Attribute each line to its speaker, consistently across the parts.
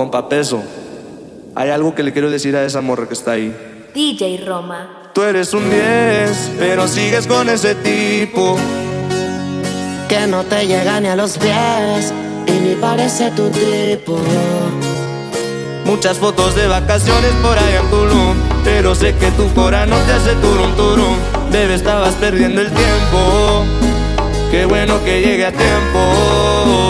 Speaker 1: compa Peso, hay algo que le quiero decir a esa morra que está ahí.
Speaker 2: DJ Roma.
Speaker 1: Tú eres un 10, pero sigues con ese tipo.
Speaker 3: Que no te llega ni a los pies y ni parece tu tipo.
Speaker 1: Muchas fotos de vacaciones por ahí en Tulum Pero sé que tu cora no te hace turum turum Bebé, estabas perdiendo el tiempo Qué bueno que llegue a tiempo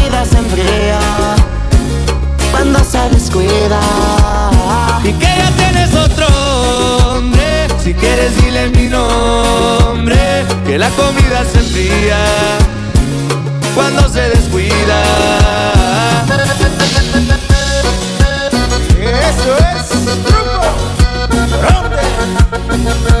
Speaker 3: cuando se descuida.
Speaker 1: Y que ya tienes otro hombre, si quieres dile mi nombre. Que la comida se enfría cuando se descuida.
Speaker 4: Eso es truco. Rompe.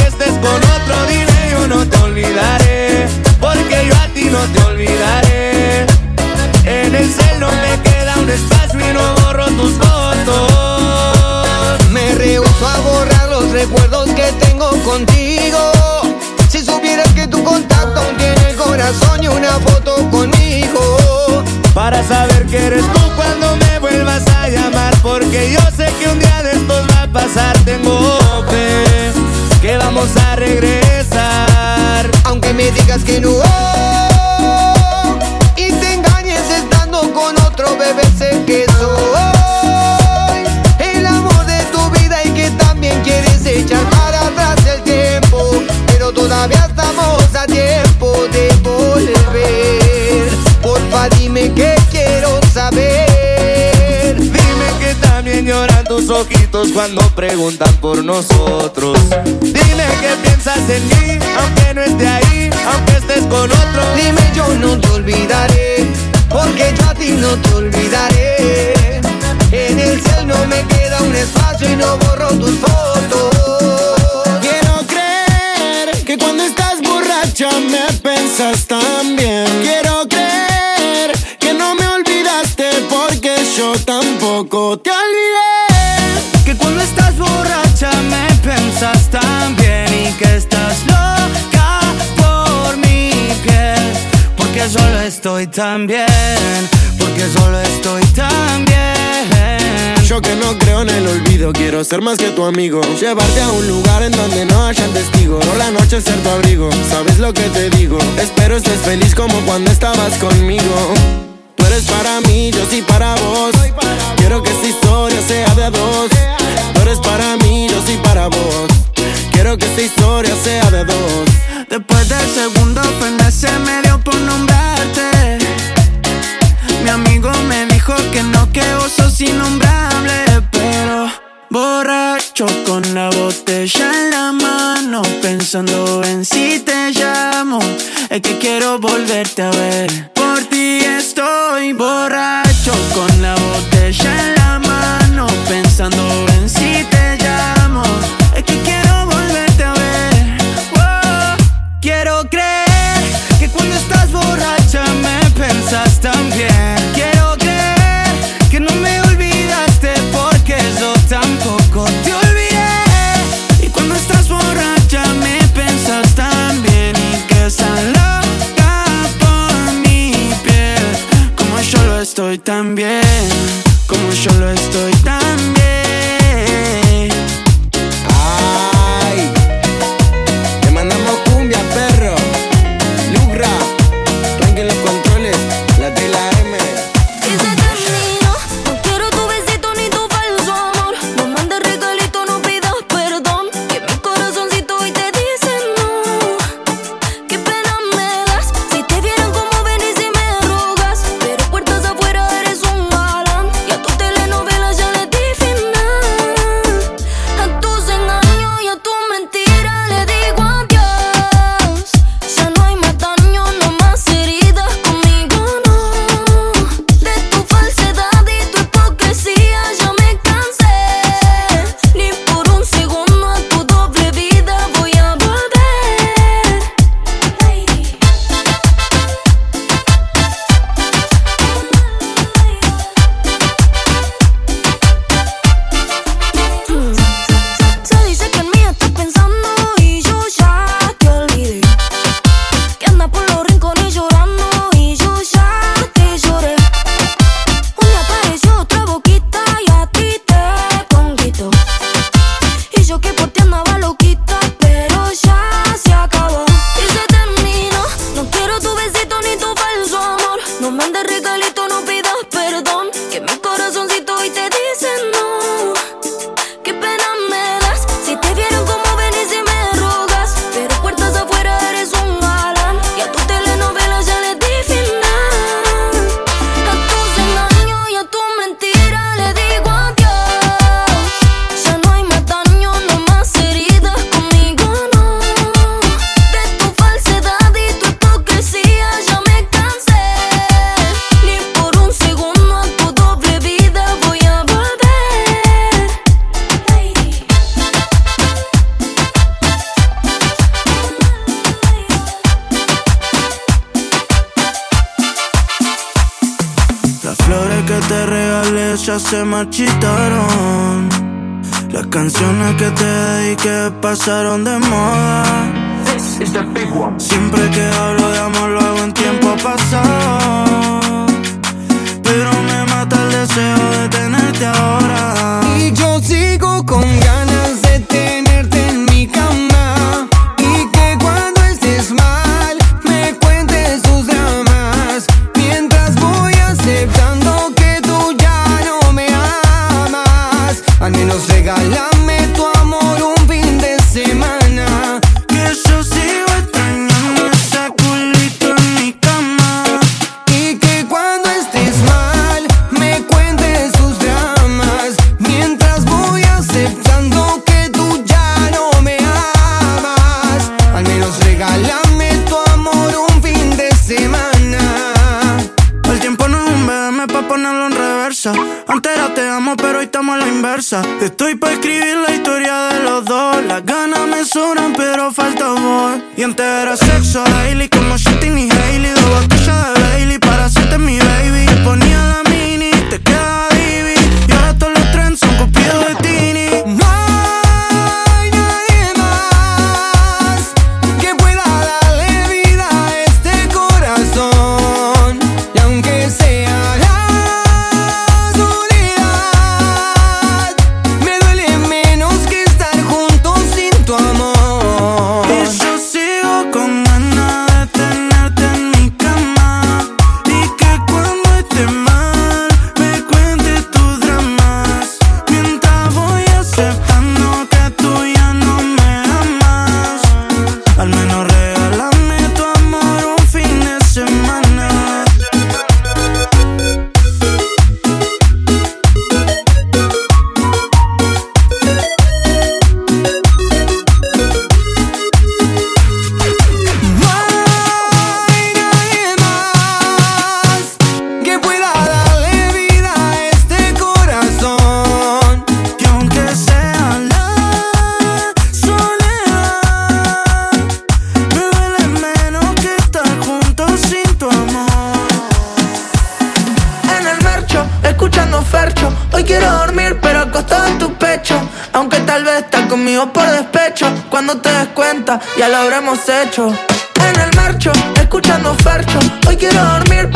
Speaker 1: con otro, dime yo no te olvidaré, porque yo a ti no te olvidaré. En el cielo me queda un espacio y no borro tus fotos.
Speaker 4: Me rehuso a borrar los recuerdos que tengo contigo. Si supieras que tu contacto tiene el corazón y una foto conmigo.
Speaker 1: Para saber que eres tú cuando me vuelvas a llamar, porque yo sé que un día de estos va a pasar, tengo fe vamos a regresar.
Speaker 4: Aunque me digas que no y te engañes estando con otro bebé, sé que soy el amor de tu vida y que también quieres echar para atrás el tiempo. Pero todavía estamos a tiempo de volver. Porfa, dime que quiero saber.
Speaker 1: También lloran tus ojitos cuando preguntan por nosotros. Dime que piensas en mí, aunque no esté ahí, aunque estés con otro.
Speaker 4: Dime yo no te olvidaré, porque yo a ti no te olvidaré. En el cielo no me queda un espacio y no borro tus fotos.
Speaker 5: Quiero creer que cuando estás borracha me pensas tan bien. Quiero yo tampoco te olvidé.
Speaker 6: Que cuando estás borracha me pensas tan bien y que estás loca por mi piel. Porque solo estoy tan bien, porque solo estoy tan bien.
Speaker 5: Yo que no creo en el olvido, quiero ser más que tu amigo. Llevarte a un lugar en donde no hayan testigos. Por la noche ser tu abrigo, sabes lo que te digo. Espero estés feliz como cuando estabas conmigo. Eres para mí, yo sí para vos. Quiero que esta historia sea de dos. Tú eres para mí, yo sí para vos. Quiero que esta historia sea de dos.
Speaker 6: Después del segundo pena se me dio por nombrarte. Mi amigo me dijo que no, que vos sos innombrable. Pero borracho con la botella en la mano, pensando en si te llamo. Es que quiero volverte a ver. Por ti estoy borracho con la botella ya se marchitaron. Las canciones que te dediqué pasaron de moda. Siempre que hablo de amor lo en tiempo pasado. Pero me mata el deseo de tenerte ahora.
Speaker 7: Y yo sigo con ganas. Y
Speaker 6: entera sexo, Hailey como yo
Speaker 8: ya lo habremos hecho. En el marcho, escuchando farcho, hoy quiero dormir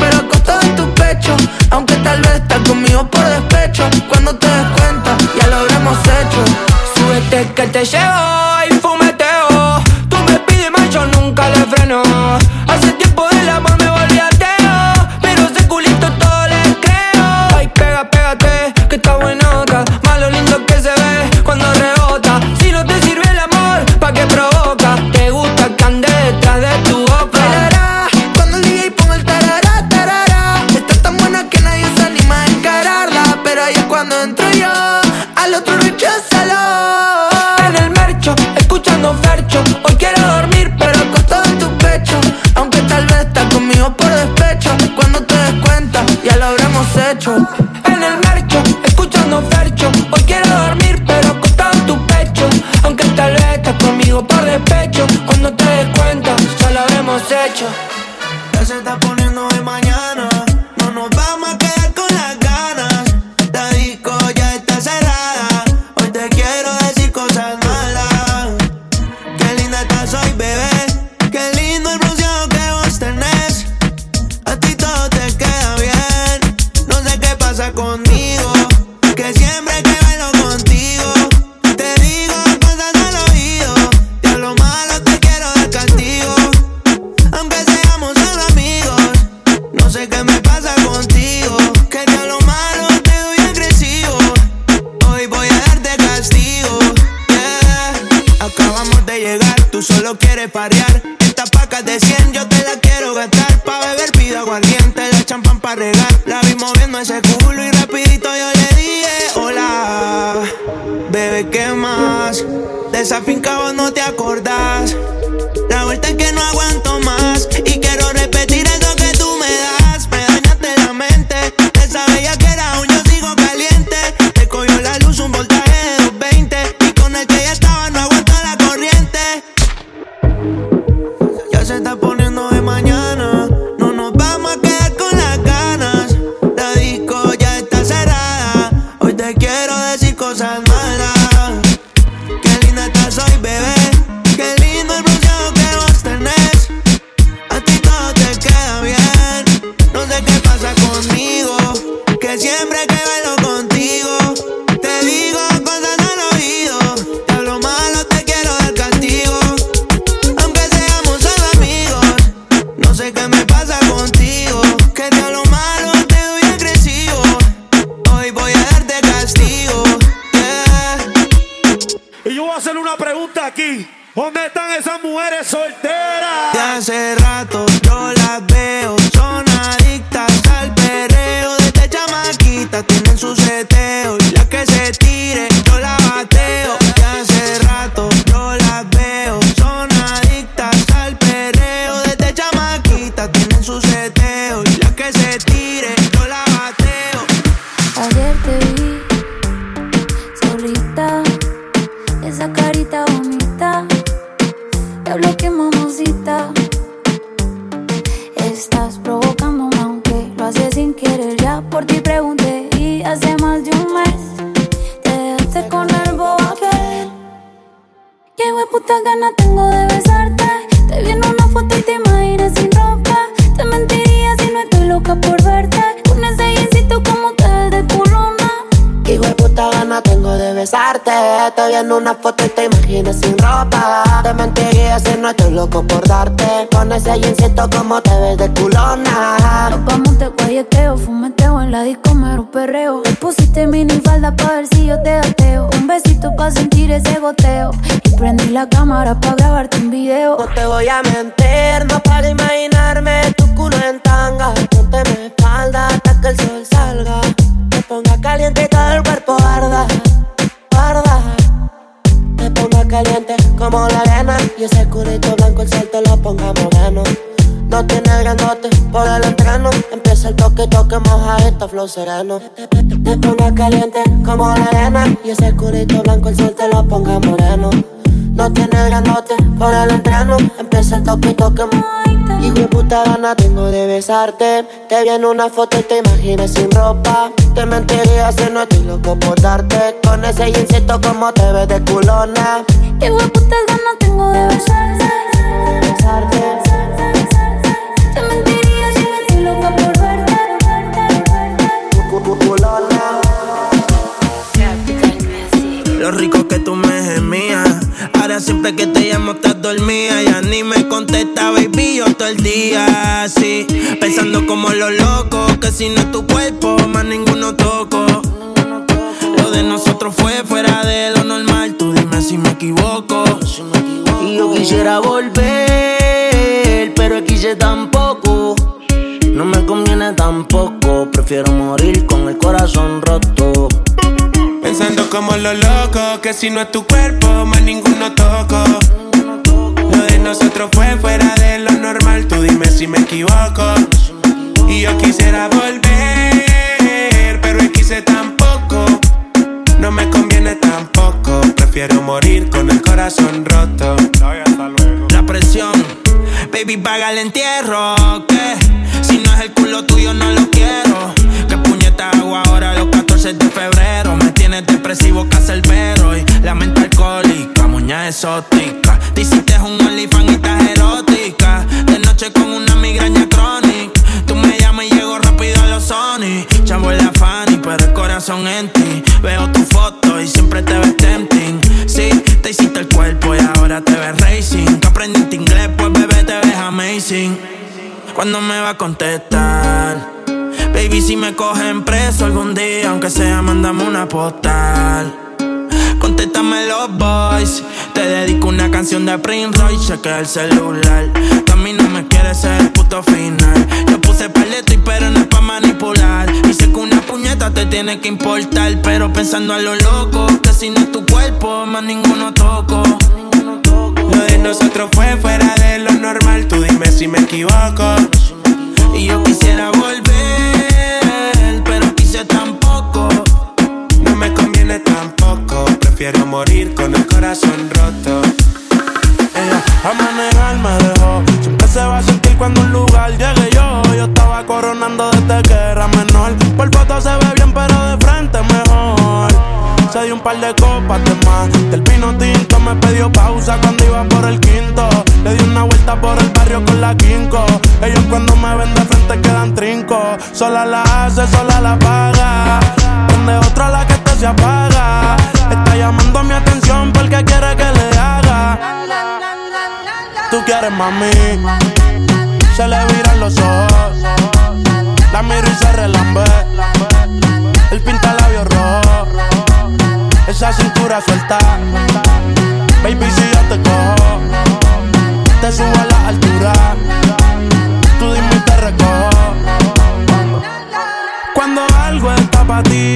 Speaker 9: Una
Speaker 3: caliente como la arena. Y ese culito blanco el sol te lo ponga moreno. No tiene granote por el entreno. Empieza el toque, toque, moja esta flow sereno. Te Una caliente como la arena. Y ese culito blanco el sol te lo ponga moreno. No tiene grandote, ahora lo entreno. Empieza el toque y toque. Hijo de puta gana tengo de besarte. Te vi en una foto y te imaginé sin ropa. Te mentiría si no estoy loco por darte. Con ese insecto como te ves de culona.
Speaker 10: Hijo de puta ganas tengo de besarte. Te mentiría si no por verte.
Speaker 11: Lo rico que tú
Speaker 12: estás dormida, ya ni me contesta, baby, yo todo el día así, pensando como lo loco, que si no es tu cuerpo, más ninguno toco. Lo de nosotros fue fuera de lo normal, tú dime si me equivoco.
Speaker 13: Y yo quisiera volver, pero quise tampoco. No me conviene tampoco, prefiero morir con el corazón roto.
Speaker 11: Como lo loco, que si no es tu cuerpo, más ninguno toco. Lo de nosotros fue fuera de lo normal, tú dime si me equivoco. Y yo quisiera volver, pero quise tampoco. No me conviene tampoco, prefiero morir con el corazón roto.
Speaker 12: La presión, baby, paga el entierro, que si no es el culo tuyo no lo quiero. Que puñeta hago ahora los 14 de febrero, me tienes depresivo perro y la mente alcohólica, muña exótica. Diciste un OnlyFans y estás erótica, de noche con una migraña crónica. Tú me llamas y llego rápido a los Sony. Chavo la Fanny, pero el corazón en ti. Veo tu foto y siempre te ves tempting. Sí, te hiciste el cuerpo y ahora te ves racing. Que aprendiste inglés, pues bebé te ves amazing. ¿Cuándo me va a contestar? Baby, si me cogen preso algún día, aunque sea, mandame una postal. Contéstame los boys. Te dedico una canción de Prince Royce, chequea el celular. Que a mí no me quieres ser el puto final. Yo puse paleto y pero no es pa' manipular. Y sé que una puñeta te tiene que importar. Pero pensando a lo loco, que si no es tu cuerpo, más ninguno toco.
Speaker 11: Lo de nosotros fue fuera de lo normal, tú dime si me equivoco.
Speaker 12: Y yo quisiera volver, tampoco.
Speaker 11: No me conviene tampoco, prefiero morir con el corazón roto.
Speaker 14: Ella a manejar me dejó. Siempre se va a sentir cuando un lugar llegue yo. Yo estaba coronando desde que era menor. Por foto se ve bien, pero de frente mejor. Se dio un par de copas de más. Del vino tinto me pidió pausa cuando iba por el quinto. Le di una vuelta por el barrio con la quinco. Ellos cuando me ven de frente quedan trinco. Sola la hace, sola la paga. Prende otra la que esta se apaga. Está llamando mi atención porque quiere que le haga. Tú quieres mami. Se le viran los ojos. La miro y se relambe. Esa cintura suelta. Baby, si yo te cojo, te subo a la altura. Tú dime y te recojo. Cuando algo está para ti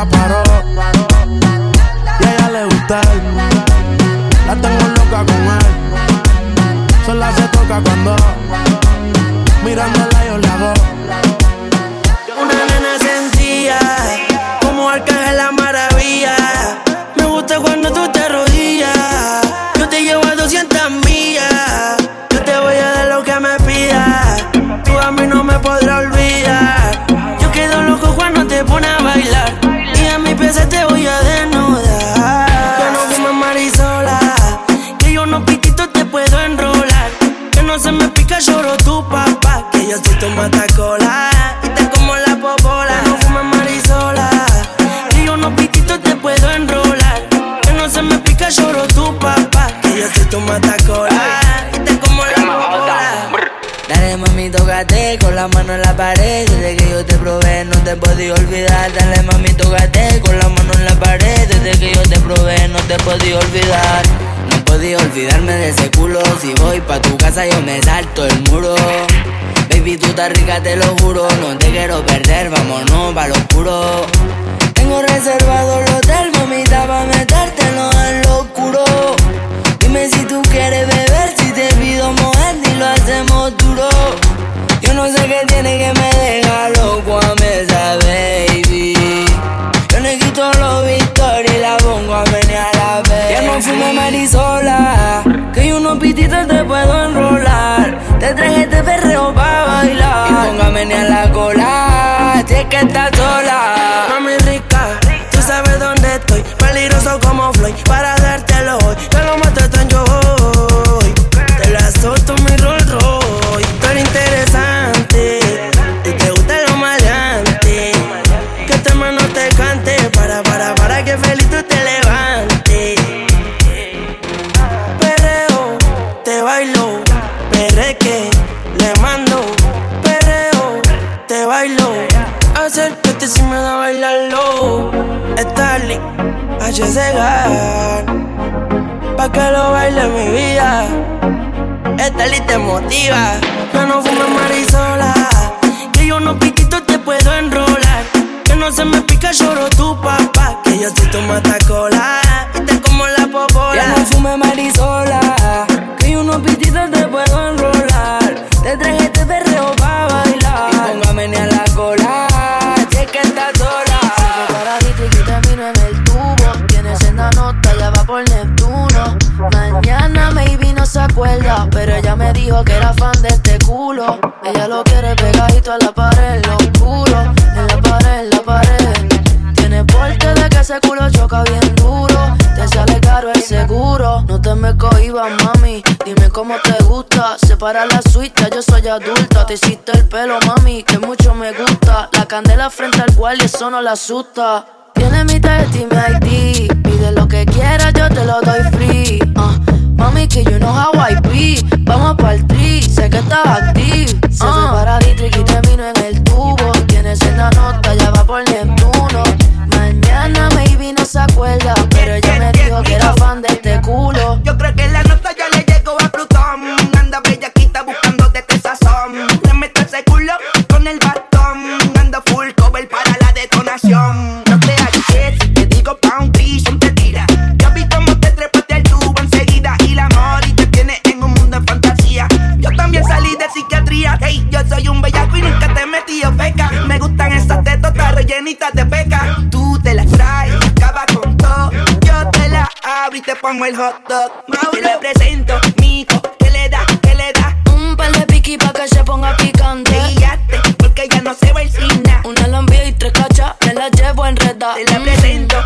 Speaker 14: Nunca paro. Y a ella le gusta. La tengo loca con él. Sola se toca cuando mirándola yo le hago.
Speaker 13: Una nena sencilla, como arcángel la maravilla. Me gusta cuando tú te arrodillas. Yo te llevo a 200 millas. Yo te voy a dar lo que me pidas. Tú a mí no me podrás olvidar. Pies te voy a desnudar. Que no fumes marisola. Que yo no pitito te puedo enrolar. Que no se me pica, lloro tu papá. Que yo soy tu matacola. Y te como la popola. Que no fumes marisola. Que yo no pitito te puedo enrolar. Que no se me pica, lloro tu papá. Que yo soy tu matacola. Y te como la popola. Dale mami, tócate con la mano en la pared Desde que yo te probé no te podía olvidar Dale mami, tócate Desde que yo te probé no te podía olvidar. No podía olvidarme de ese culo. Si voy pa' tu casa yo me salto el muro. Baby, tú estás rica, te lo juro. No te quiero perder, vámonos pa' lo oscuro. Tengo reservado el hotel, mamita, pa' metértelo en lo oscuro. Dime si tú quieres beber, si te pido mover y lo hacemos duro. Yo no sé qué tiene que me deja loco a mesa, baby como fuma Marisola. Que hay unos pititos te puedo enrolar. Te traje este perreo pa' bailar. Y póngame ni a la cola, si que estás sola. Mami rica, rica. tú sabes dónde estoy. Peligroso como Floyd, para dártelo hoy. Yo lo Segar. Pa' que lo baile mi vida. Esta te motiva. Ya no fumes marisola. Que yo no piquito te puedo enrolar. Que no se me pica, lloro tu papá. Que yo soy tu matacola. Y te como la popola.
Speaker 15: Ya no fumes marisola. Que yo no pitito te puedo enrolar. Te traje este perreo pa'
Speaker 16: pero ella me dijo que era fan de este culo. Ella lo quiere pegadito a la pared, lo oscuro. En la pared, en la pared. Tiene porte de que ese culo choca bien duro. Te sale caro el seguro. No te me cohibas, mami. Dime cómo te gusta. Separa la suite, yo soy adulta. Te hiciste el pelo, mami, que mucho me gusta. La candela frente al cual y eso no la asusta. Tiene mi tarjeta y mi ID. Pide lo que quieras, yo te lo doy free. Ah, mami, que you know how I be. Vamos pa'l tri, sé que estás active. Se fue para Dietrich y termino en el tubo. Tiene senda nota, ya va por Neptuno. Mañana maybe no se acuerda, pero ella me dijo que era fan de este culo.
Speaker 17: Yo creo que la nota ya le soy un bellaco y nunca te he metido feca. Me gustan esas tetotas rellenitas de peca. Tú te las traes, acaba con todo. Yo te la abro y te pongo el hot dog. Te lo presento, mijo, ¿qué le da? ¿Qué le da?
Speaker 16: Un par de piqui pa' que se ponga picante.
Speaker 17: Guíate, porque ya no se va el cine.
Speaker 16: Una lambia y tres cachas, me la llevo enredada.
Speaker 17: Te la presento,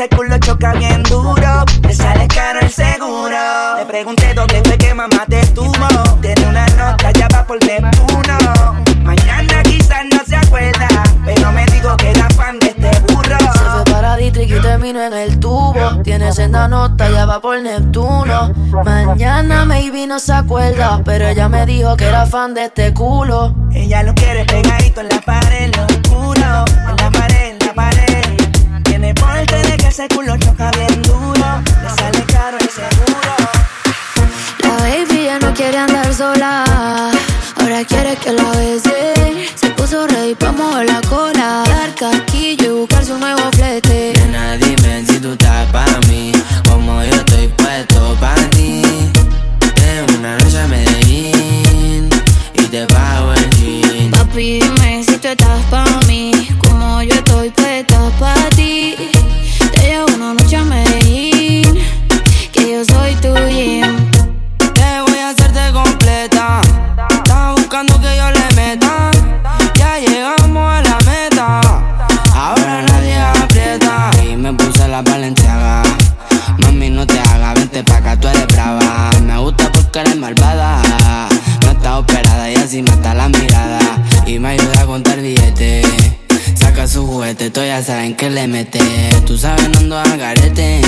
Speaker 15: ese culo
Speaker 17: choca bien duro. Le sale caro el seguro. Le pregunté dónde fue que mamá te tuvo. Tiene una nota, ya va por Neptuno. Mañana quizás no se acuerda. Pero me dijo que era fan de este burro.
Speaker 16: Se fue para Dietrich y termino en el tubo. Tiene senda nota, ya va por Neptuno. Mañana maybe no se acuerda, pero ella me dijo que era fan de este culo.
Speaker 17: Ella lo quiere pegadito en la pared, lo oscuro. Ese culo choca bien duro. Le sale caro el seguro.
Speaker 16: La baby ya no quiere andar sola. Ahora quiere que la bese. Se puso ready pa' mover la cola. Dar casquillo que
Speaker 13: le
Speaker 18: mete. Tú sabes, no ando a garete.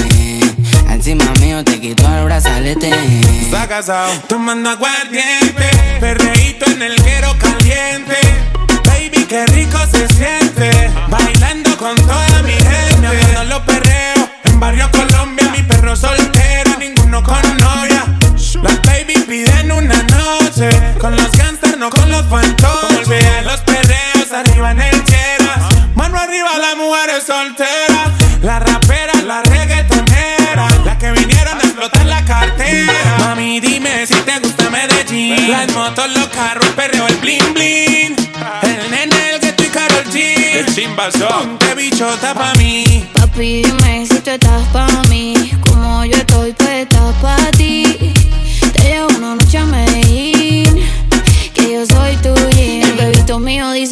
Speaker 18: Encima mío te quito el brazalete.
Speaker 19: Está casado, tomando aguardiente. Perreíto en el guero caliente. Baby, qué rico se siente. Bailando con toda mi gente. Me los perreos. En Barrio Colombia, mi perro soltero. Ninguno con novia. Las baby piden una noche. Con los gangsters, no con los fantoches. Mujeres solteras. La rapera, la reggaetonera. Las que vinieron a explotar la cartera. Mami, dime si te gusta Medellín. Las motos, los carros, el perreo, el bling bling. El nene, el gueto y Karol G. El chimbazo. Ponte bichota pa' mí.
Speaker 10: Papi, dime si tú estás pa' mí. Como yo estoy, pues estás pa' ti. Te llevo una noche a Medellín. Que yo soy tuya.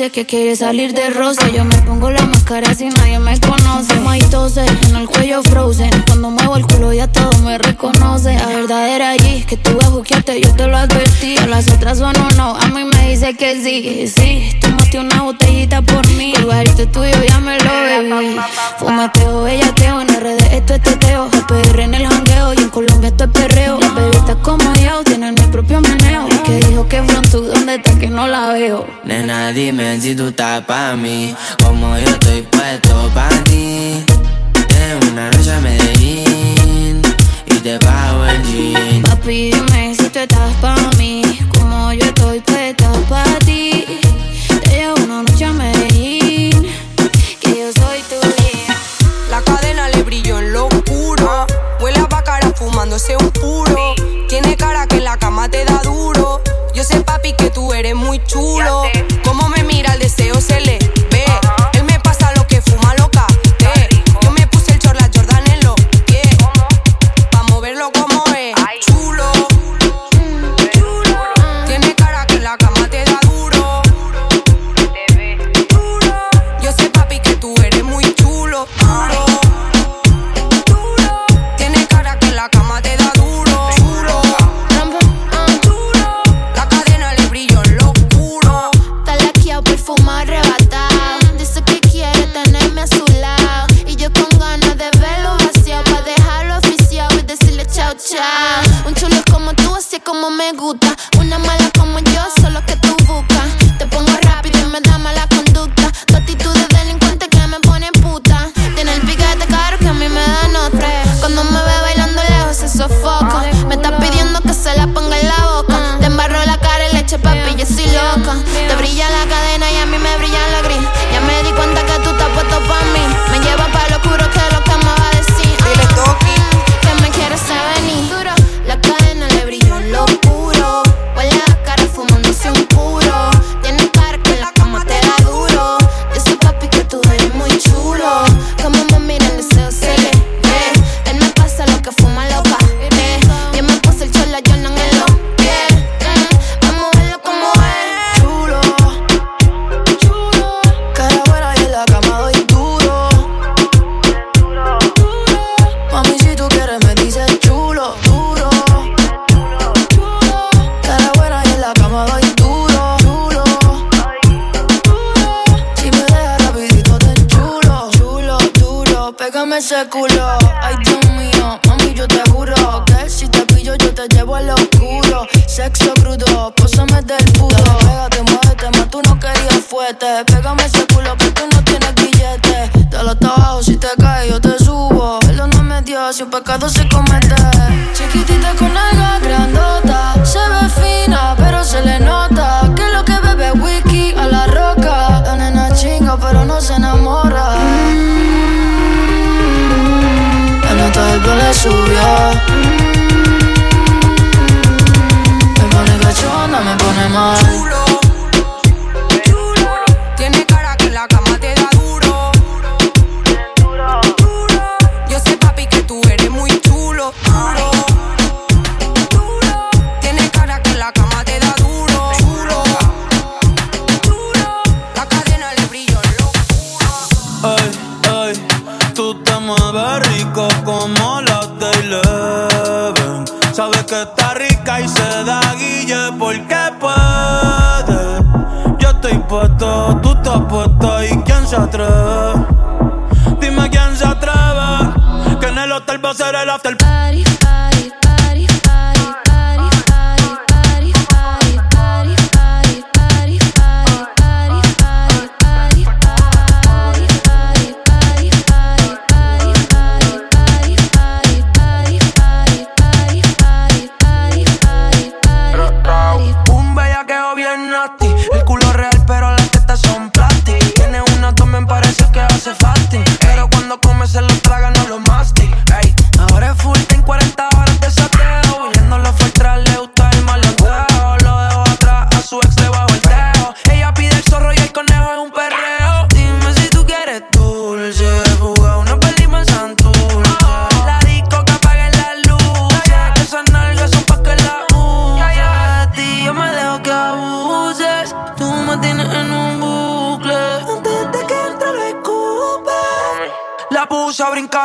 Speaker 10: El que quiere salir de rosa. Yo me pongo la máscara si nadie me conoce. My tose, en el cuello frozen. Cuando muevo el culo ya todo me reconoce. La verdadera allí, que tú a yo te lo advertí. A las otras son o no, a mí me dice que sí. Sí, tomaste una botellita por mí. El barito tuyo ya me lo bebí. Fumateo, bellateo, en RD esto es teteo. PR en el jangueo y en Colombia esto es perreo. Las bebitas como yo tienen mi propio meneo. Que dijo que tú ¿dónde está que no la veo?
Speaker 18: Nena, dime si tú estás pa' mí. Como yo estoy puesto pa' ti. De una noche a Medellín y te pago el jean.
Speaker 10: Papi, dime si tú estás pa' mí. Como yo estoy puesta pa' ti. Te llevo una noche a Medellín. Que yo soy tu guía.
Speaker 20: La cadena le brilló en lo oscuro. Huele a bacara fumándose un puro. Que tú eres muy chulo. Como me mira, el deseo se le si un pecado se comete. Chiquitita con alga grandota, se ve fina, pero se le nota. Que lo que bebe whisky a la roca. La nena chinga, pero no se enamora. La nota del le subió. Me pone cachonda, me pone mal. Tú te
Speaker 19: apuestas y quién se atreve. Dime quién se atreve. Que en el hotel va a ser el after party.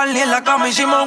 Speaker 21: sexual ni en la cama hicimos.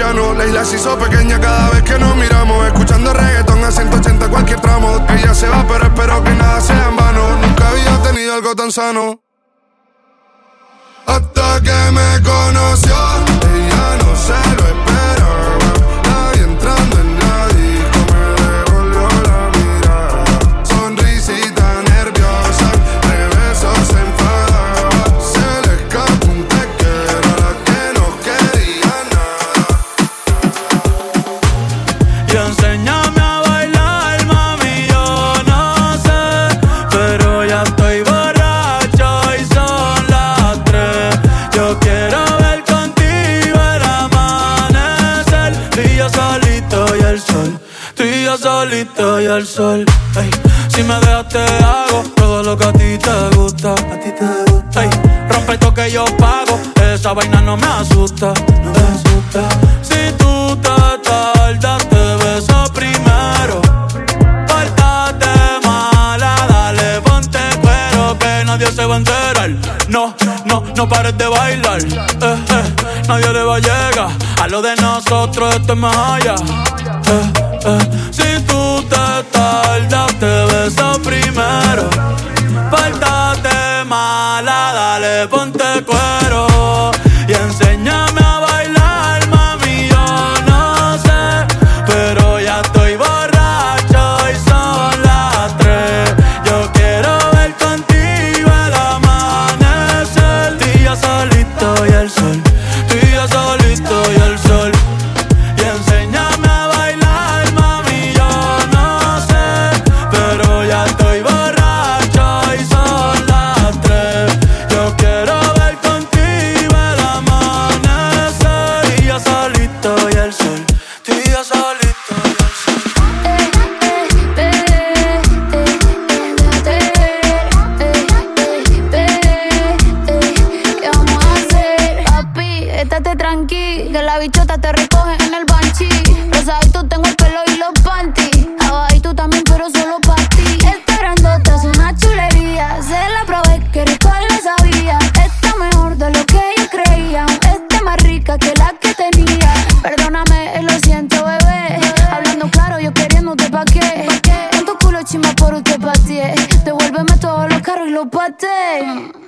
Speaker 21: el. La isla se hizo pequeña cada vez que nos miramos. Escuchando reggaetón a 180 cualquier tramo. Ella se va, pero espero que nada sea en vano. Nunca había tenido algo tan sano. Hasta que me
Speaker 19: sol.
Speaker 10: Los carros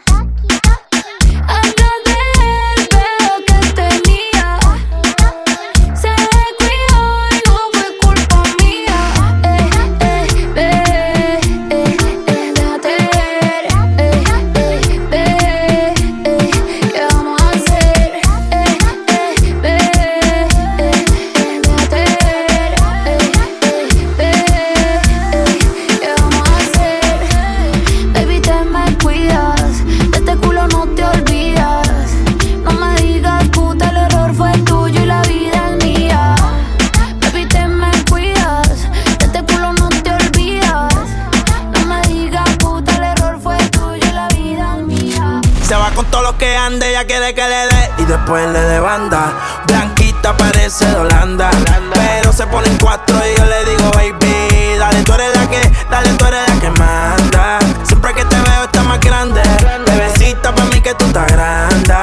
Speaker 12: le dé y después le dé banda. Blanquita parece de Holanda, pero se ponen cuatro y yo le digo, baby, dale, tú eres la que, dale, tú eres la que manda. Siempre que te veo está más grande, bebecita para mí que tú estás grande.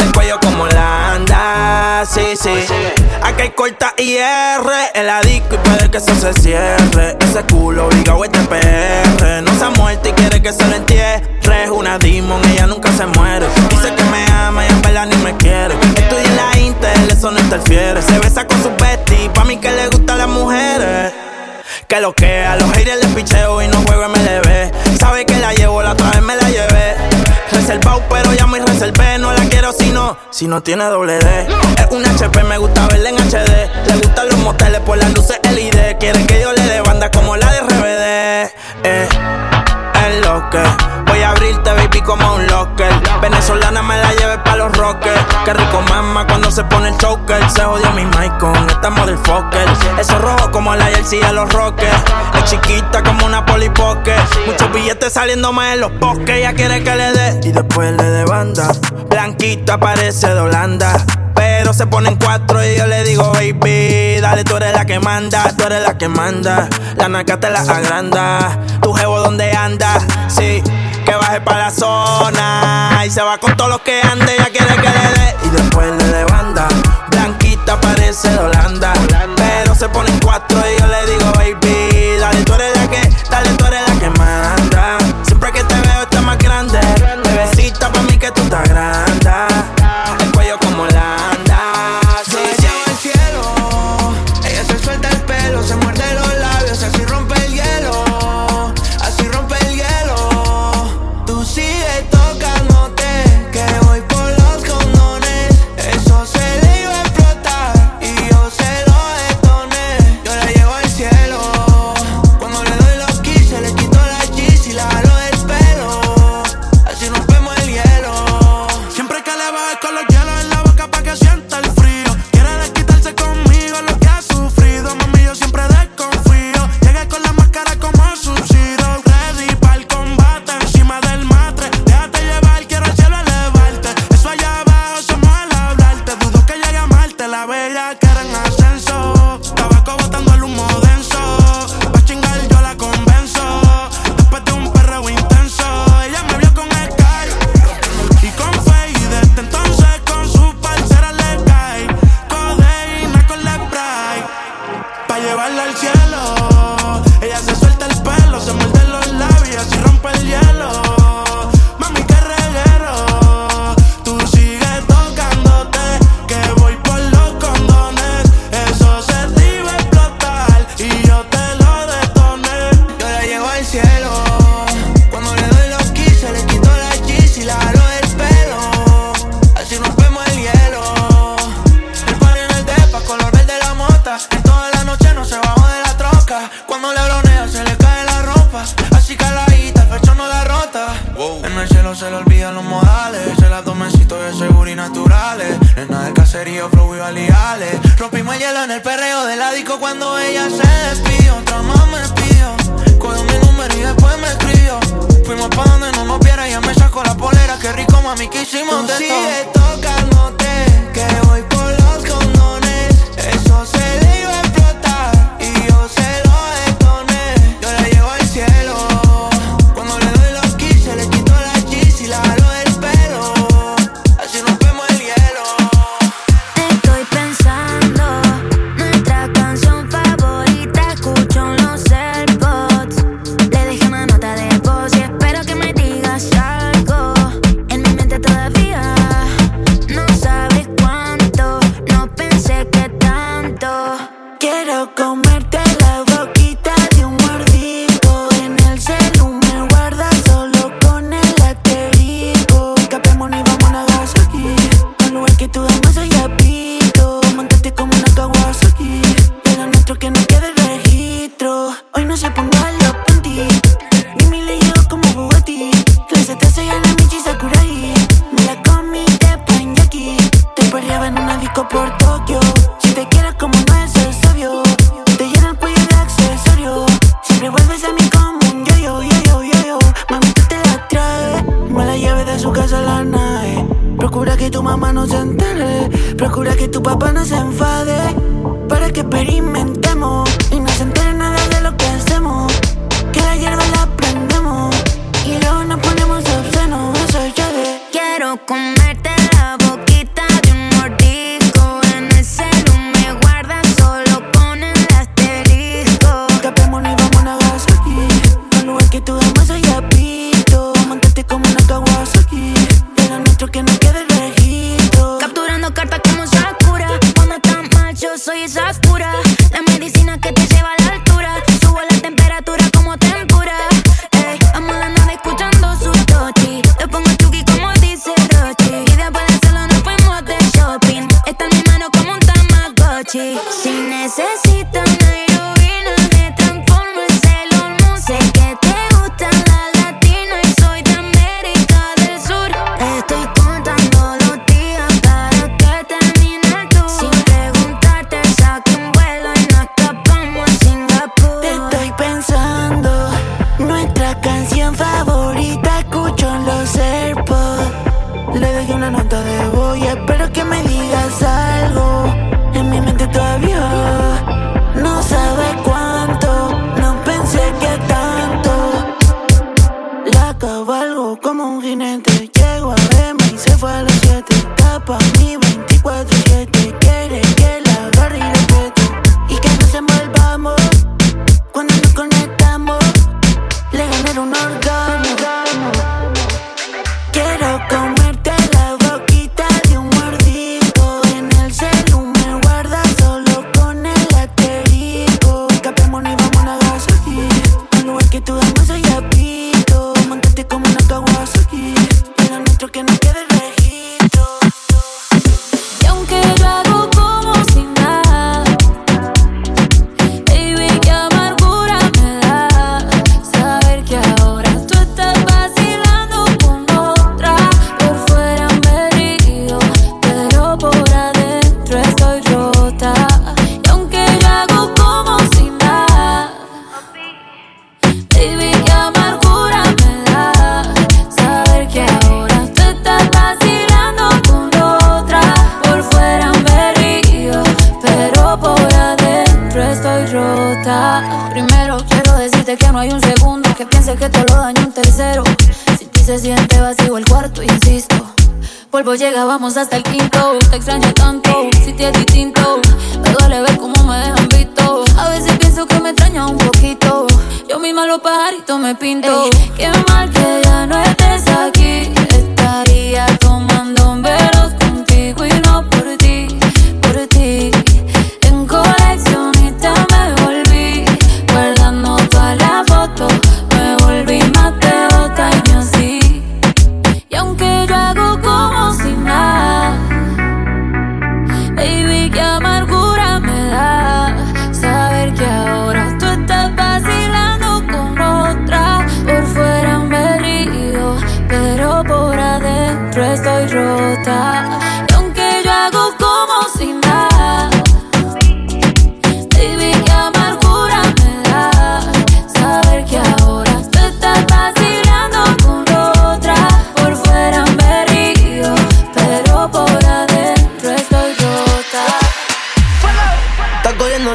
Speaker 12: El cuello como Landa, sí, sí. Aquí hay corta y R, el disco y puede que eso se cierre. Ese culo, viga o este PR, no se ha muerto y quiere que se lo entierre. Una demon, si no, tiene doble D. Es un HP, me gusta verla en HD. Le gustan los moteles por las luces LED. Quieren que yo le dé banda como la de RBD. Eh, es lo Voy a abrirte, baby, como un locker. Venezolana me la lleve pa' los rockers. Qué rico mama cuando se pone el choker. Se jodió mi mic con esta motherfucker. Eso rojo como la jersey de los rockers. Es chiquita como una polipoque. Muchos billetes saliendo más en los bosques. Ella quiere que le dé y después le dé banda. Blanquita parece de Holanda pero se ponen cuatro y yo le digo, baby, dale, tú eres la que manda, tú eres la que manda. La naca te la agranda, tu jevo donde anda, sí que baje para la zona y se va con todos los que ande, ya quiere que le dé y después le dé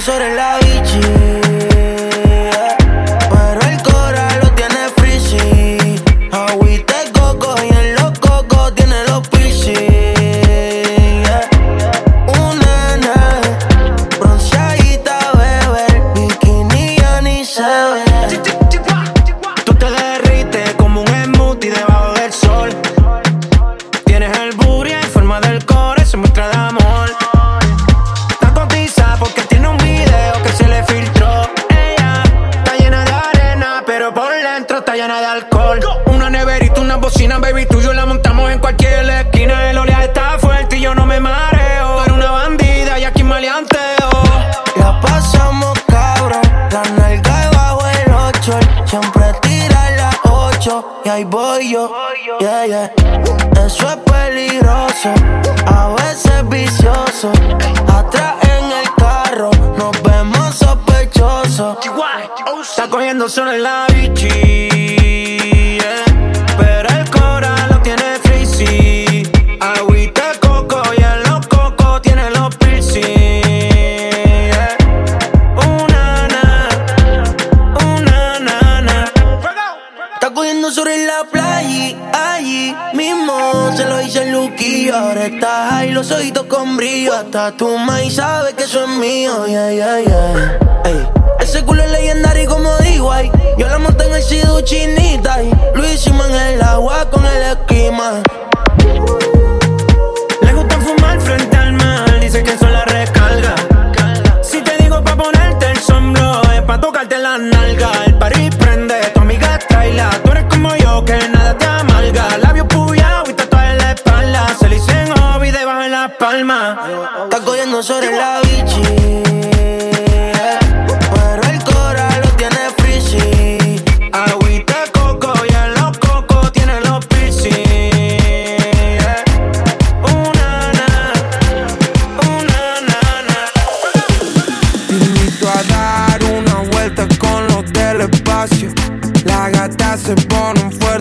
Speaker 13: sobre la bichi.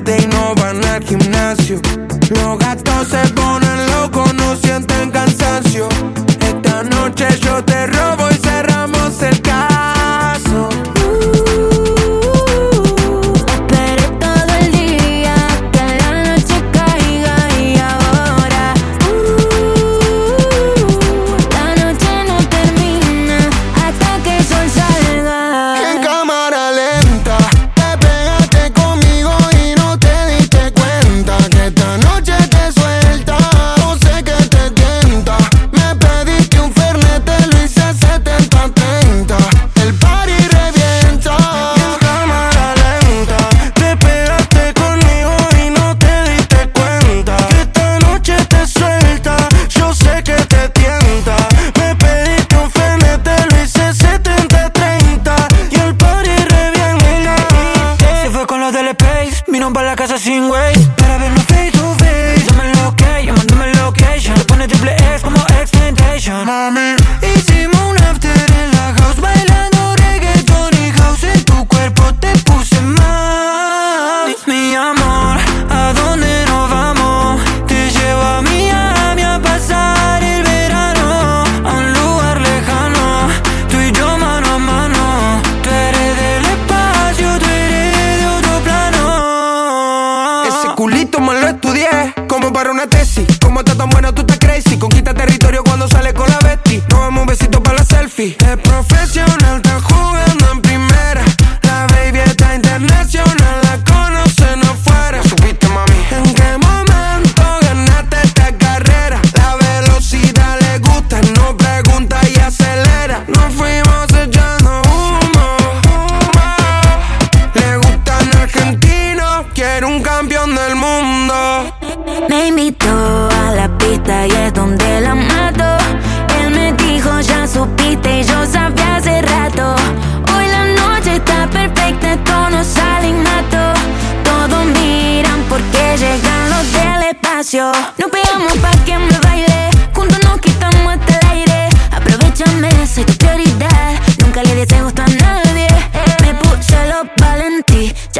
Speaker 13: tarde y
Speaker 22: no van al gimnasio. Los gatos se ponen locos, no sienten cansancio. Esta noche yo te robo.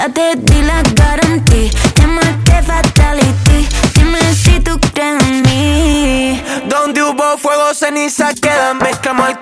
Speaker 23: Ya te di la garantía, llámate este fatality. Dime si tú crees en mí.
Speaker 13: Donde hubo fuego, ceniza queda. Mezclamos el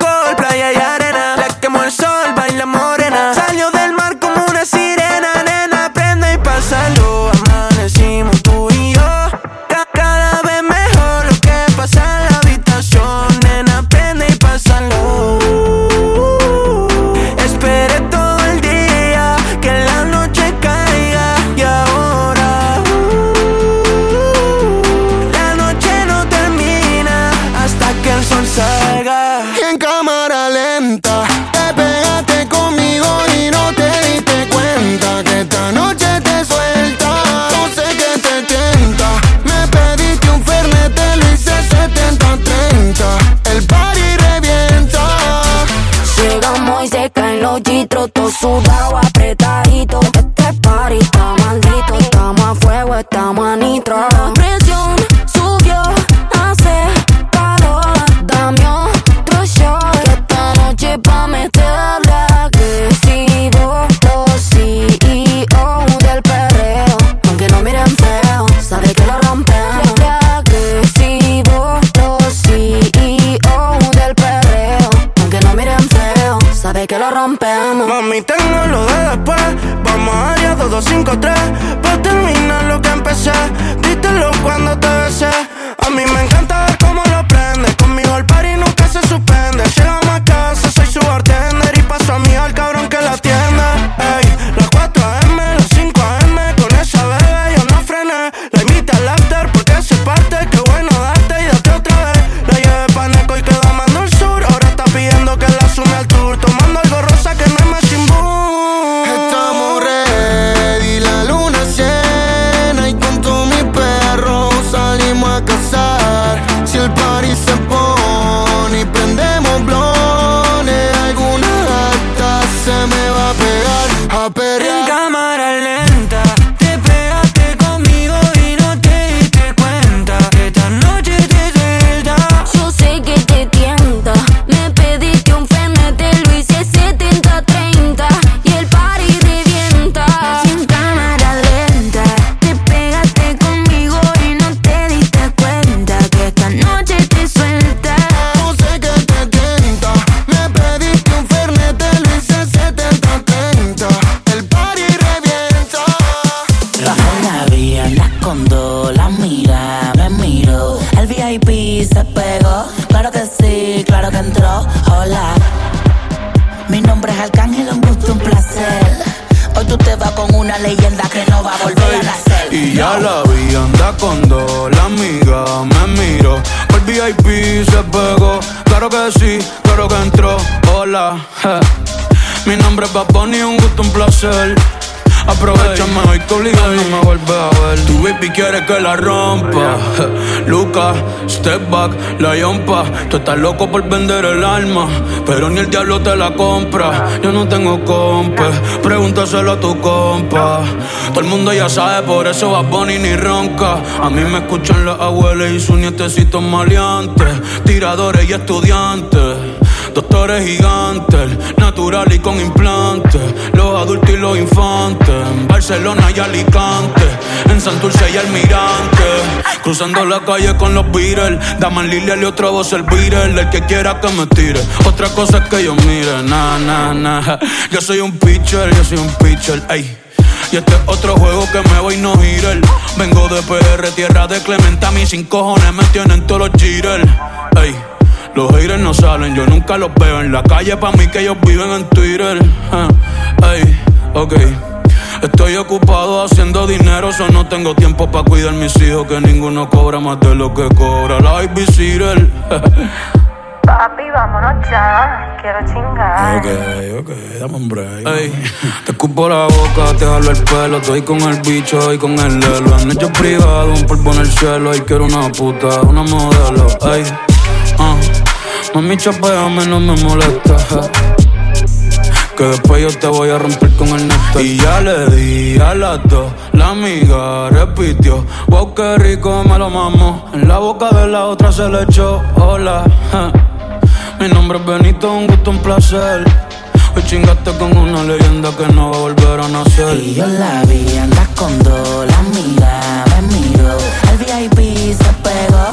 Speaker 13: que la
Speaker 19: rompa. je. Luca, step back, la yompa. Tú estás loco por vender el alma, pero ni el diablo te la compra. Yo no tengo compa, pregúntaselo a tu compa. Todo el mundo ya sabe, por eso va Bunny ni ronca. A mí me escuchan las abuelas y sus nietecitos maleantes, tiradores y estudiantes. Doctores gigantes, natural y con implantes. Los adultos y los infantes. Barcelona y Alicante. En Santurce y Almirante. Cruzando la calle con los Beatles. Daman Lilia y otra voz el Beatle. El que quiera que me tire. Otra cosa es que yo mire. Nah, nah, nah. Yo soy un pitcher, yo soy un pitcher. Ey. Y este es otro juego que me voy no girar. Vengo de PR, tierra de Clementa. Mis sin cojones me tienen todos los jitters. Ey. Los haters no salen, yo nunca los veo en la calle. Pa' mí que ellos viven en Twitter. Ah, Ey, ok. Estoy ocupado haciendo dinero, so no tengo tiempo para cuidar mis hijos. Que ninguno cobra más de lo que cobra la Ivy Cyril.
Speaker 2: Papi, vámonos ya. Quiero chingar.
Speaker 19: Ok, ok, dame un break. Ey, te escupo la boca, te jalo el pelo. Estoy con el bicho y con el lelo. Han hecho privado, un polvo en el cielo. Y quiero una puta, una modelo. Ey, ah, mami, chapeame, no me molesta. Que después yo te voy a romper con el neto. Y ya le di a las dos. La amiga repitió. Wow, qué rico me lo mamo. En la boca de la otra se le echó. Hola. Mi nombre es Benito, un gusto, un placer. Hoy chingaste con una leyenda que no va a volver a nacer.
Speaker 24: Y yo la vi, andas con dos, la mira, me miro. El VIP se pegó,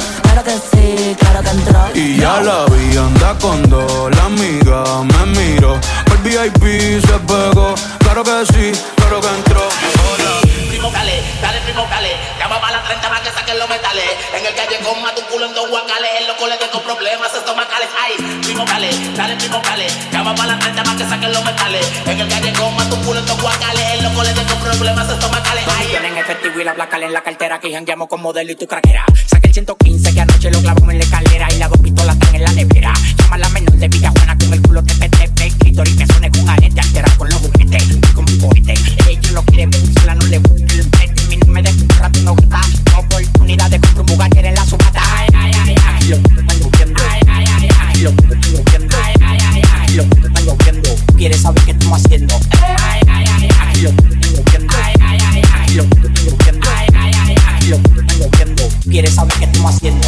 Speaker 24: que sí, claro que entró.
Speaker 19: Y ya la vi, anda con dos, la amiga me miró. El VIP se pegó, claro que sí, claro que entró. Hola.
Speaker 25: Primo Cale, dale primo Cale, llama para la 30 para que saquen los metales. En el calle con tu culo en dos guacales, en los coles con problemas estomacales. Ay, primo Cale, dale primo Cale, llama para la 30 para que saquen los metales. En el calle con tu culo en dos guacales, en los coles con problemas estomacales. Ay,
Speaker 26: Tienen efectivo y la placa en la cartera que jangueamos con modelo y tu craquera. Saqué el 115 que anoche lo clavamos en la escalera y las dos pistolas están en la nevera. Llama a la menor de Villa Juana con el culo TPTP, clítoris que suene con arete, altera con los juguetes, como un cohete. Ella lo quiere, sola no le gusta el pete. Mi no me de rato no no oportunidad de comprar un Bugatti en la subata. Ay, ay, ay, ay, lo que están viendo. Ay, ay, ay, ay, lo que están viendo. Ay, ay, ay, ay, lo que están viendo. Quieres saber qué estamos haciendo. Ay, ay, ay, ay, lo que están viendo. Ay, ay, ay, ay, lo que Quieres saber qué estamos haciendo.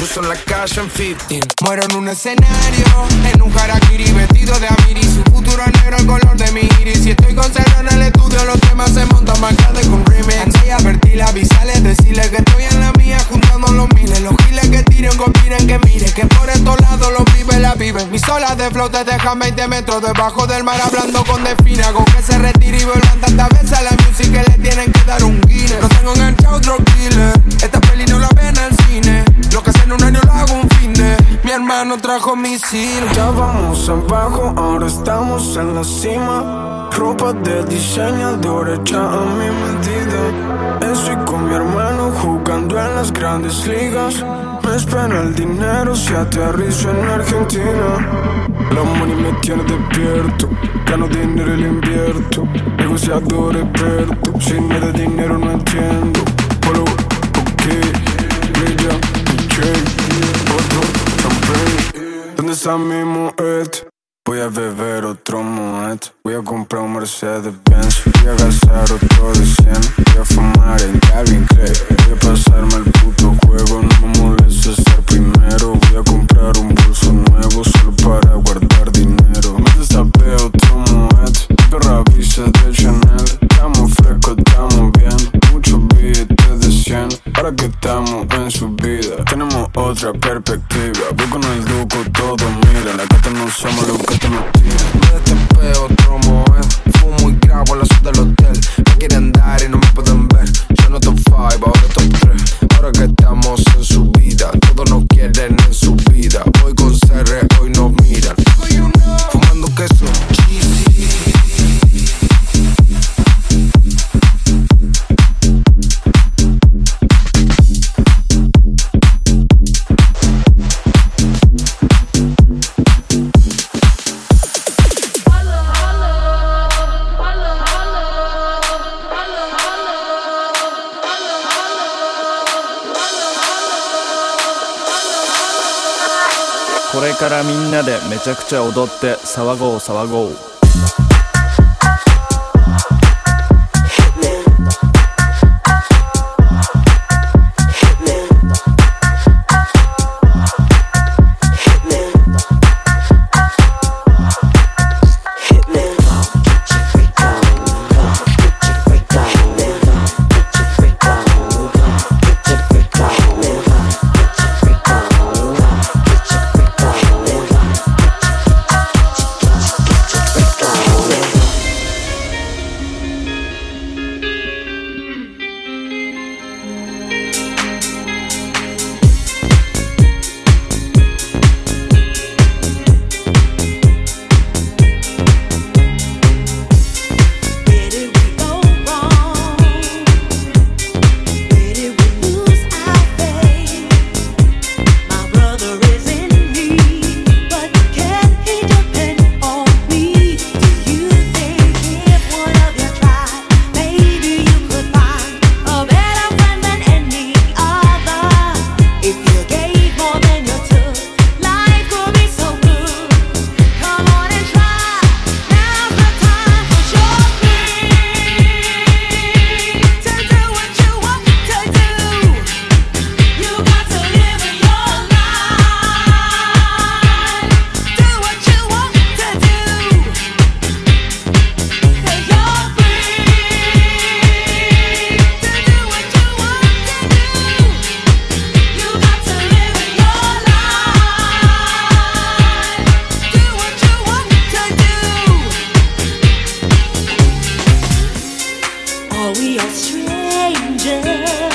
Speaker 26: tonto, tonto,
Speaker 22: Muero en un escenario, en un harakiri vestido de amiri. Su futuro negro, el color de mi iris. Si estoy con en el estudio, los temas se montan más grandes con remix. Andé y advertirle, avisarle, decirle que estoy en la mía, juntando los miles. Los giles que tiren, conspiren, que mire. Que por estos lados los pibes la viven. Mis olas de flote dejan 20 metros debajo del mar, hablando con defina. Con que se retire y vuelvan tantas veces a la música le tienen que dar un guine. No tengo enganchado drug dealer. Esta peli no la ven al cine. En un año lo hago un fin de. Mi hermano trajo misil.
Speaker 27: Vamos abajo, ahora estamos en la cima. Ropa de diseñador hecha a mi medida. Estoy con mi hermano jugando en las grandes ligas. Me espera el dinero si aterrizo en Argentina. La money me tiene despierto. Gano dinero y lo invierto. Negociador experto. Sin nada de dinero no entiendo. Follow, ok. ¿Dónde está mi muet? Voy a beber otro moet Voy a comprar un Mercedes Benz. Voy a gastar otro de 100 Voy a fumar en Calvin Klein. Voy a pasarme el puto juego. No me molesta ser primero. Voy a comprar un bolso nuevo Solo para guardar dinero. Me destapé otro moet Perra visa de Chanel. Estamos frescos, estamos bien. Muchos billetes de 100 Ahora que estamos en su vida. Tenemos otra perspectiva. Voy con el duco, todo mira. La gata no somos los que nos tiran. Me destapé otro moet Fumo y grabo la ciudad del hotel. Me quieren dar y no me pueden ver. Yo no top 5, ahora top 3
Speaker 28: めちゃくちゃ踊って騒ごう騒ごう。a stranger.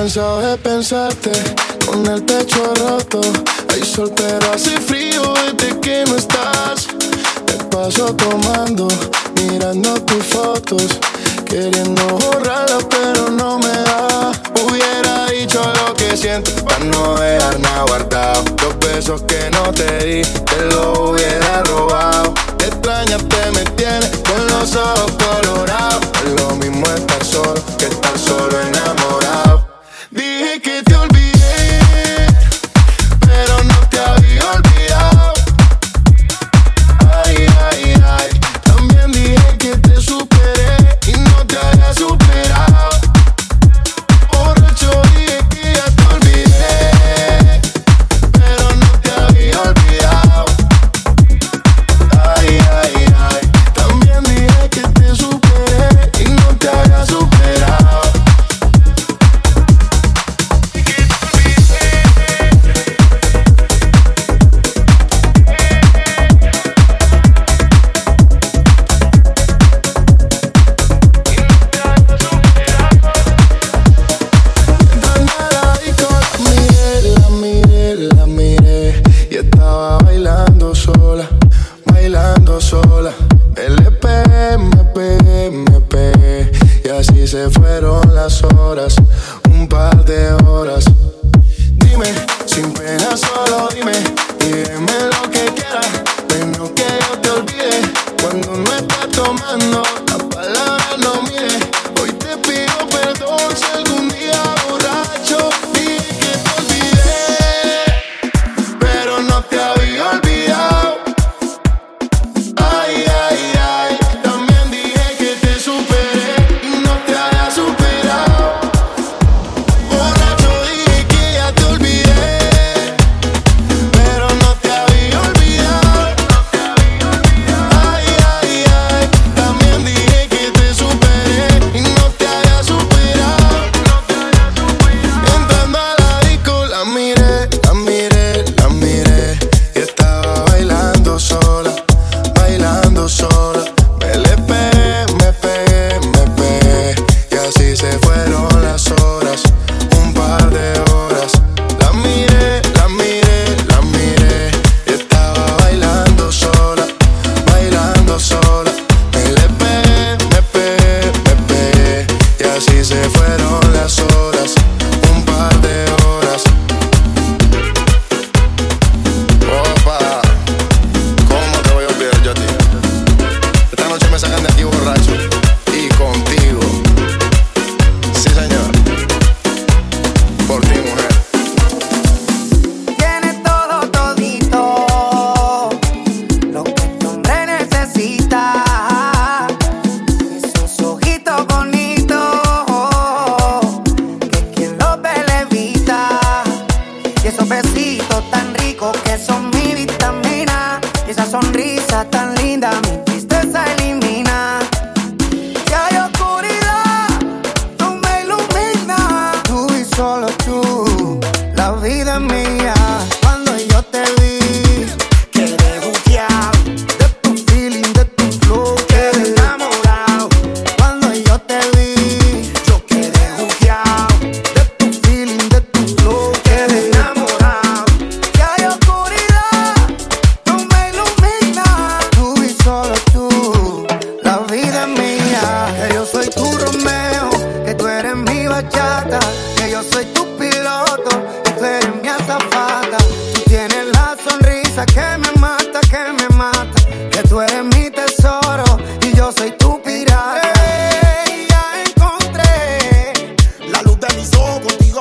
Speaker 29: cansado de pensarte con el techo roto. Hay sol pero hace frío desde que no estás. Te paso tomando, mirando tus fotos, queriendo borrarlas pero no me da. Hubiera dicho lo que siento para no dejar nada guardado. Los besos que no te di te los hubiera robado. Te extrañas, te me
Speaker 30: tienes
Speaker 4: con los ojos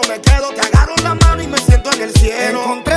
Speaker 4: me quedo, te agarro la mano y me siento en el cielo.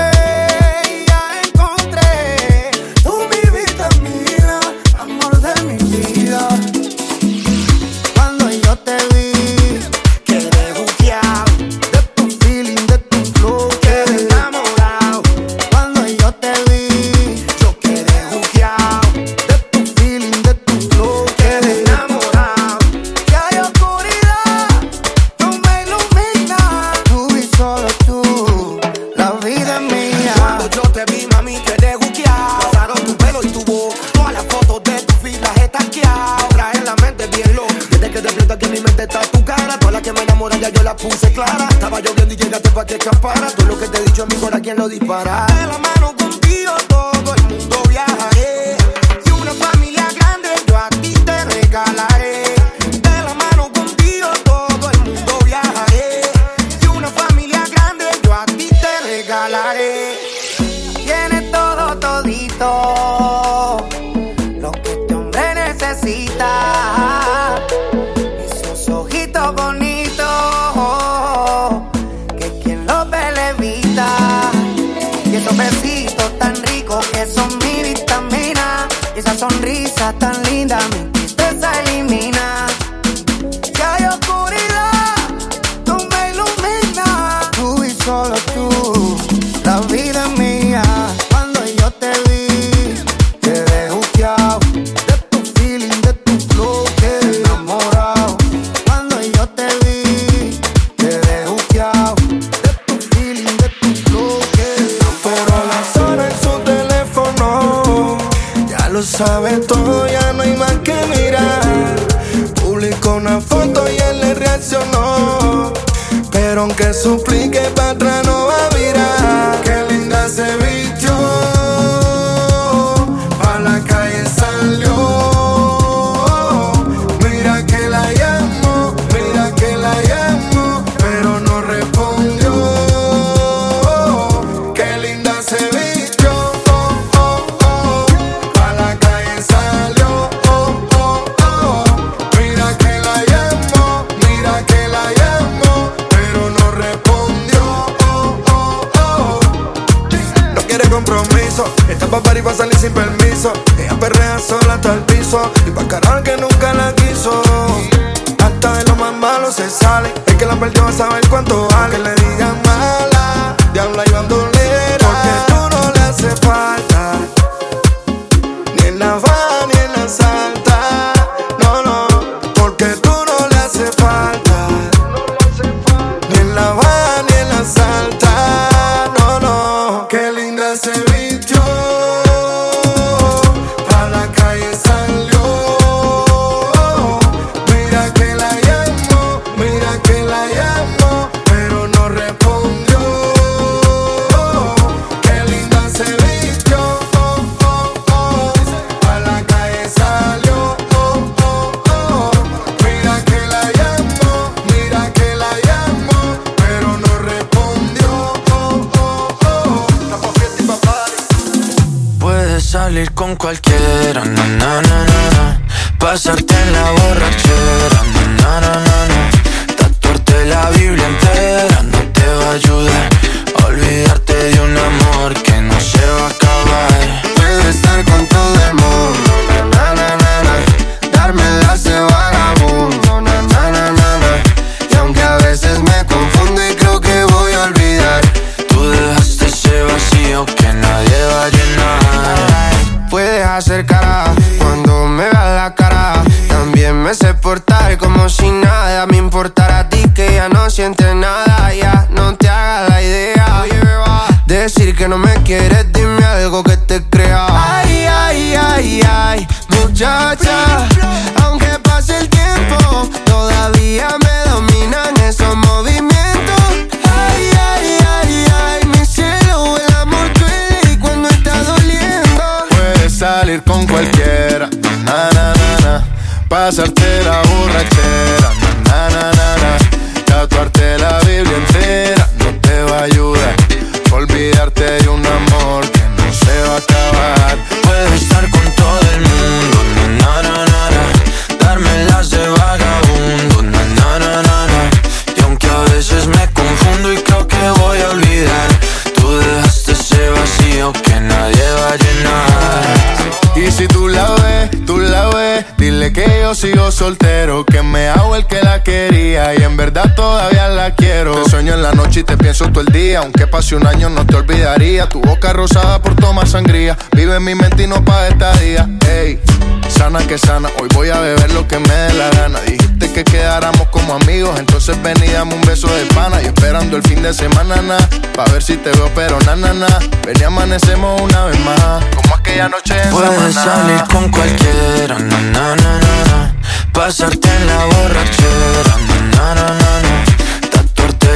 Speaker 29: Pienso todo el día, aunque pase un año no te olvidaría. Tu boca rosada por tomar sangría, vive en mi mente y no pa' esta día. Ey, sana que sana, hoy voy a beber lo que me dé la gana. Dijiste que quedáramos como amigos, entonces ven y dame un beso de pana. Y esperando el fin de semana, na, pa' ver si te veo, pero na, na, na. Ven y amanecemos una vez más, como aquella noche en
Speaker 18: Puedes
Speaker 29: Samaná.
Speaker 18: salir con cualquiera, na na na na na, pasarte en la borrachera, na na na na na,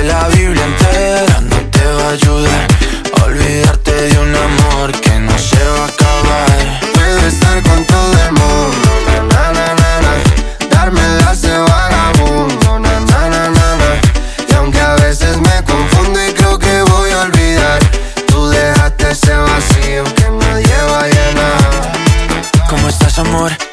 Speaker 18: la Biblia entera no te va a ayudar, olvidarte de un amor que no se va a acabar.
Speaker 7: Puedo estar con